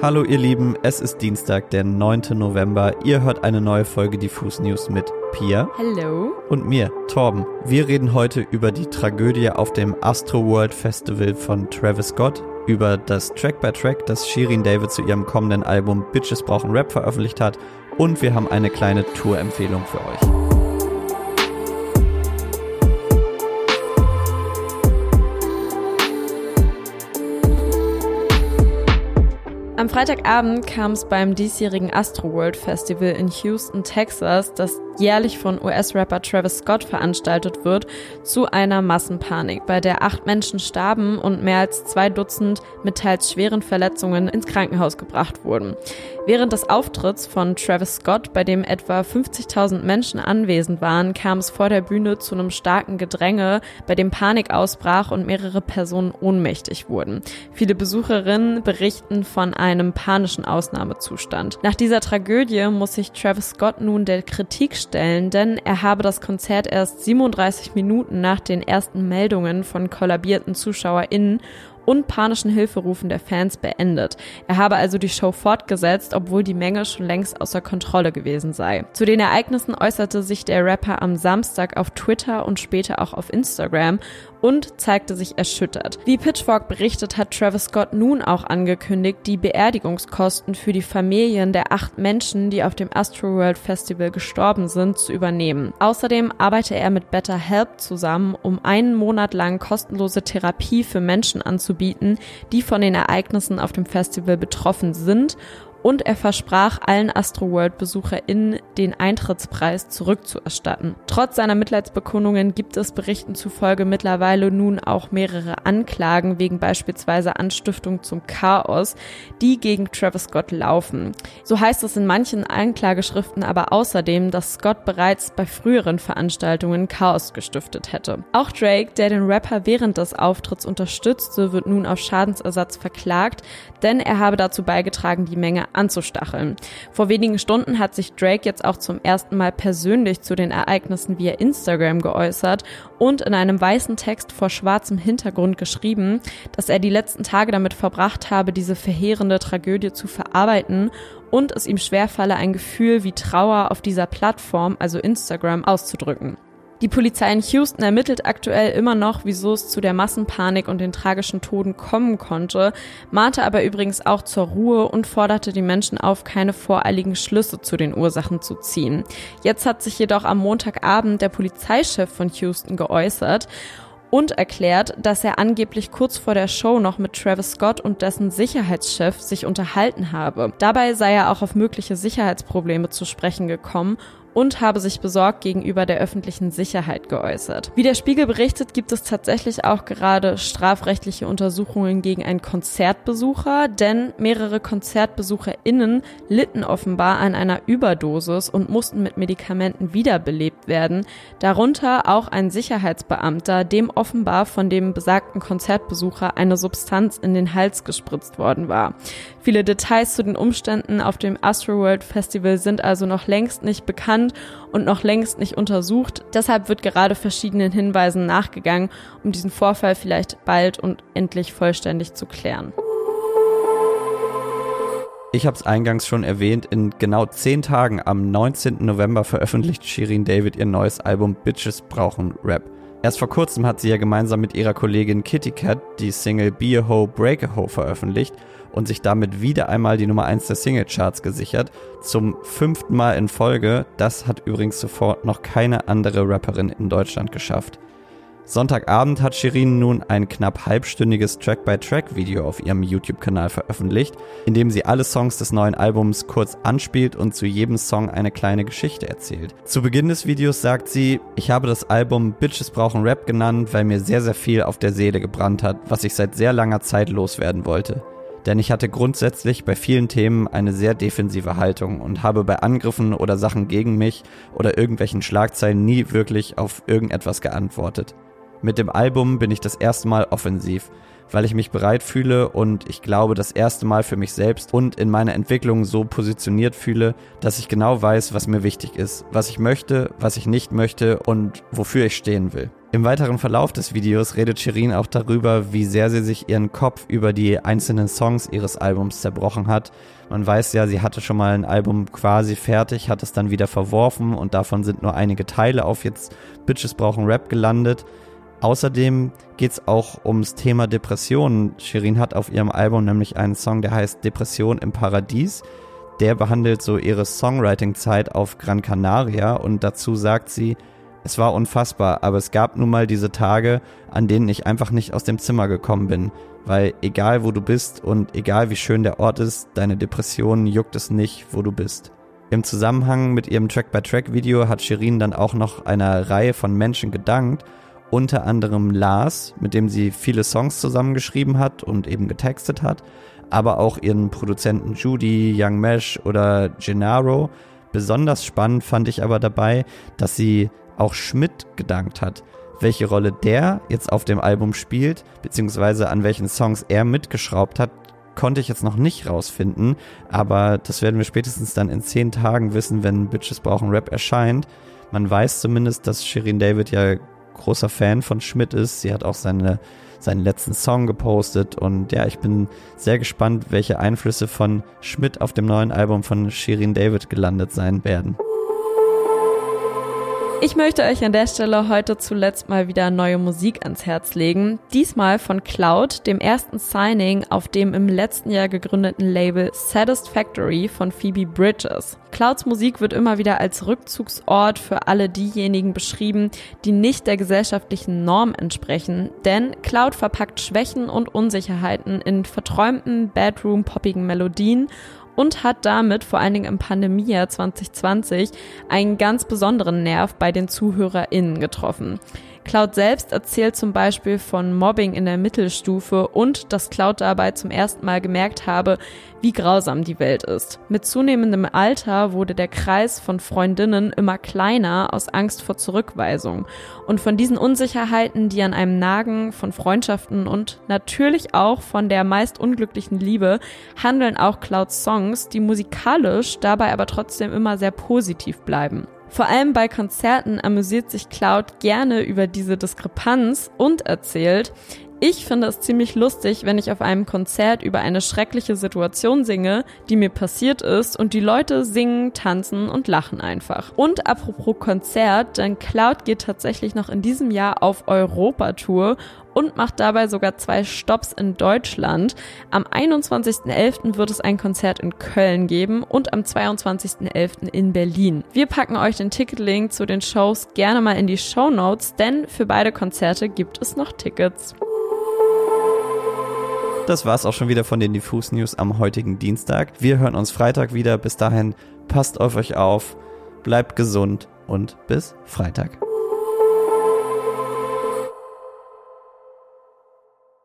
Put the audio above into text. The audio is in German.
Hallo ihr Lieben, es ist Dienstag, der 9. November. Ihr hört eine neue Folge Diffus News mit Pia. Hallo. Und mir, Torben. Wir reden heute über die Tragödie auf dem Astro World Festival von Travis Scott, über das Track by Track, das Shirin David zu ihrem kommenden Album Bitches brauchen Rap veröffentlicht hat und wir haben eine kleine Tour-Empfehlung für euch. Am Freitagabend kam es beim diesjährigen Astroworld Festival in Houston, Texas, das jährlich von US-Rapper Travis Scott veranstaltet wird, zu einer Massenpanik, bei der acht Menschen starben und mehr als zwei Dutzend mit teils schweren Verletzungen ins Krankenhaus gebracht wurden. Während des Auftritts von Travis Scott, bei dem etwa 50.000 Menschen anwesend waren, kam es vor der Bühne zu einem starken Gedränge, bei dem Panik ausbrach und mehrere Personen ohnmächtig wurden. Viele Besucherinnen berichten von einem panischen Ausnahmezustand. Nach dieser Tragödie muss sich Travis Scott nun der Kritik stellen, denn er habe das Konzert erst 37 Minuten nach den ersten Meldungen von kollabierten ZuschauerInnen und panischen Hilferufen der Fans beendet. Er habe also die Show fortgesetzt, obwohl die Menge schon längst außer Kontrolle gewesen sei. Zu den Ereignissen äußerte sich der Rapper am Samstag auf Twitter und später auch auf Instagram und zeigte sich erschüttert. Wie Pitchfork berichtet, hat Travis Scott nun auch angekündigt, die Beerdigungskosten für die Familien der acht Menschen, die auf dem Astroworld Festival gestorben sind, zu übernehmen. Außerdem arbeite er mit BetterHelp zusammen, um einen Monat lang kostenlose Therapie für Menschen anzubieten, die von den Ereignissen auf dem Festival betroffen sind und er versprach allen Astroworld-BesucherInnen den Eintrittspreis zurückzuerstatten. Trotz seiner Mitleidsbekundungen gibt es Berichten zufolge mittlerweile nun auch mehrere Anklagen wegen beispielsweise Anstiftung zum Chaos, die gegen Travis Scott laufen. So heißt es in manchen Anklageschriften aber außerdem, dass Scott bereits bei früheren Veranstaltungen Chaos gestiftet hätte. Auch Drake, der den Rapper während des Auftritts unterstützte, wird nun auf Schadensersatz verklagt, denn er habe dazu beigetragen, die Menge anzustacheln. Vor wenigen Stunden hat sich Drake jetzt auch zum ersten Mal persönlich zu den Ereignissen via Instagram geäußert und in einem weißen Text vor schwarzem Hintergrund geschrieben, dass er die letzten Tage damit verbracht habe, diese verheerende Tragödie zu verarbeiten und es ihm schwerfalle, ein Gefühl wie Trauer auf dieser Plattform, also Instagram, auszudrücken. Die Polizei in Houston ermittelt aktuell immer noch, wieso es zu der Massenpanik und den tragischen Toten kommen konnte, mahnte aber übrigens auch zur Ruhe und forderte die Menschen auf, keine voreiligen Schlüsse zu den Ursachen zu ziehen. Jetzt hat sich jedoch am Montagabend der Polizeichef von Houston geäußert und erklärt, dass er angeblich kurz vor der Show noch mit Travis Scott und dessen Sicherheitschef sich unterhalten habe. Dabei sei er auch auf mögliche Sicherheitsprobleme zu sprechen gekommen und habe sich besorgt gegenüber der öffentlichen Sicherheit geäußert. Wie der Spiegel berichtet, gibt es tatsächlich auch gerade strafrechtliche Untersuchungen gegen einen Konzertbesucher, denn mehrere KonzertbesucherInnen litten offenbar an einer Überdosis und mussten mit Medikamenten wiederbelebt werden, darunter auch ein Sicherheitsbeamter, dem offenbar von dem besagten Konzertbesucher eine Substanz in den Hals gespritzt worden war. Viele Details zu den Umständen auf dem Astroworld Festival sind also noch längst nicht bekannt bekannt und noch längst nicht untersucht. Deshalb wird gerade verschiedenen Hinweisen nachgegangen, um diesen Vorfall vielleicht bald und endlich vollständig zu klären. Ich habe es eingangs schon erwähnt, in genau zehn Tagen am 19. November veröffentlicht Shirin David ihr neues Album Bitches brauchen Rap. Erst vor kurzem hat sie ja gemeinsam mit ihrer Kollegin Kitty Cat die Single Be a Ho, Break a Ho veröffentlicht und sich damit wieder einmal die Nummer 1 der Singlecharts gesichert. Zum fünften Mal in Folge. Das hat übrigens zuvor noch keine andere Rapperin in Deutschland geschafft. Sonntagabend hat Shirin nun ein knapp halbstündiges Track-by-Track-Video auf ihrem YouTube-Kanal veröffentlicht, in dem sie alle Songs des neuen Albums kurz anspielt und zu jedem Song eine kleine Geschichte erzählt. Zu Beginn des Videos sagt sie, ich habe das Album Bitches brauchen Rap genannt, weil mir sehr sehr viel auf der Seele gebrannt hat, was ich seit sehr langer Zeit loswerden wollte denn ich hatte grundsätzlich bei vielen Themen eine sehr defensive Haltung und habe bei Angriffen oder Sachen gegen mich oder irgendwelchen Schlagzeilen nie wirklich auf irgendetwas geantwortet. Mit dem Album bin ich das erste Mal offensiv, weil ich mich bereit fühle und ich glaube das erste Mal für mich selbst und in meiner Entwicklung so positioniert fühle, dass ich genau weiß, was mir wichtig ist, was ich möchte, was ich nicht möchte und wofür ich stehen will. Im weiteren Verlauf des Videos redet Shirin auch darüber, wie sehr sie sich ihren Kopf über die einzelnen Songs ihres Albums zerbrochen hat. Man weiß ja, sie hatte schon mal ein Album quasi fertig, hat es dann wieder verworfen und davon sind nur einige Teile auf jetzt Bitches brauchen Rap gelandet. Außerdem geht es auch ums Thema Depressionen. Shirin hat auf ihrem Album nämlich einen Song, der heißt Depression im Paradies. Der behandelt so ihre Songwriting-Zeit auf Gran Canaria und dazu sagt sie, es war unfassbar, aber es gab nun mal diese Tage, an denen ich einfach nicht aus dem Zimmer gekommen bin, weil egal wo du bist und egal wie schön der Ort ist, deine Depressionen juckt es nicht, wo du bist. Im Zusammenhang mit ihrem Track-by-Track-Video hat Shirin dann auch noch einer Reihe von Menschen gedankt, unter anderem Lars, mit dem sie viele Songs zusammengeschrieben hat und eben getextet hat, aber auch ihren Produzenten Judy, Young Mesh oder Gennaro. Besonders spannend fand ich aber dabei, dass sie auch Schmidt gedankt hat. Welche Rolle der jetzt auf dem Album spielt, beziehungsweise an welchen Songs er mitgeschraubt hat, konnte ich jetzt noch nicht rausfinden, aber das werden wir spätestens dann in zehn Tagen wissen, wenn Bitches brauchen Rap erscheint. Man weiß zumindest, dass Shirin David ja großer Fan von Schmidt ist. Sie hat auch seine, seinen letzten Song gepostet und ja, ich bin sehr gespannt, welche Einflüsse von Schmidt auf dem neuen Album von Shirin David gelandet sein werden. Ich möchte euch an der Stelle heute zuletzt mal wieder neue Musik ans Herz legen. Diesmal von Cloud, dem ersten Signing auf dem im letzten Jahr gegründeten Label Satisfactory von Phoebe Bridges. Clouds Musik wird immer wieder als Rückzugsort für alle diejenigen beschrieben, die nicht der gesellschaftlichen Norm entsprechen, denn Cloud verpackt Schwächen und Unsicherheiten in verträumten, bedroom-poppigen Melodien und hat damit vor allen Dingen im Pandemiejahr 2020 einen ganz besonderen Nerv bei den ZuhörerInnen getroffen. Cloud selbst erzählt zum Beispiel von Mobbing in der Mittelstufe und dass Cloud dabei zum ersten Mal gemerkt habe, wie grausam die Welt ist. Mit zunehmendem Alter wurde der Kreis von Freundinnen immer kleiner aus Angst vor Zurückweisung. Und von diesen Unsicherheiten, die an einem nagen, von Freundschaften und natürlich auch von der meist unglücklichen Liebe, handeln auch Clouds Songs, die musikalisch dabei aber trotzdem immer sehr positiv bleiben. Vor allem bei Konzerten amüsiert sich Cloud gerne über diese Diskrepanz und erzählt, ich finde es ziemlich lustig, wenn ich auf einem Konzert über eine schreckliche Situation singe, die mir passiert ist und die Leute singen, tanzen und lachen einfach. Und apropos Konzert, denn Cloud geht tatsächlich noch in diesem Jahr auf Europatour und macht dabei sogar zwei Stops in Deutschland. Am 21.11. wird es ein Konzert in Köln geben und am 22.11. in Berlin. Wir packen euch den Ticketlink zu den Shows gerne mal in die Show Notes, denn für beide Konzerte gibt es noch Tickets. Das war's auch schon wieder von den Diffus News am heutigen Dienstag. Wir hören uns Freitag wieder. Bis dahin, passt auf euch auf, bleibt gesund und bis Freitag.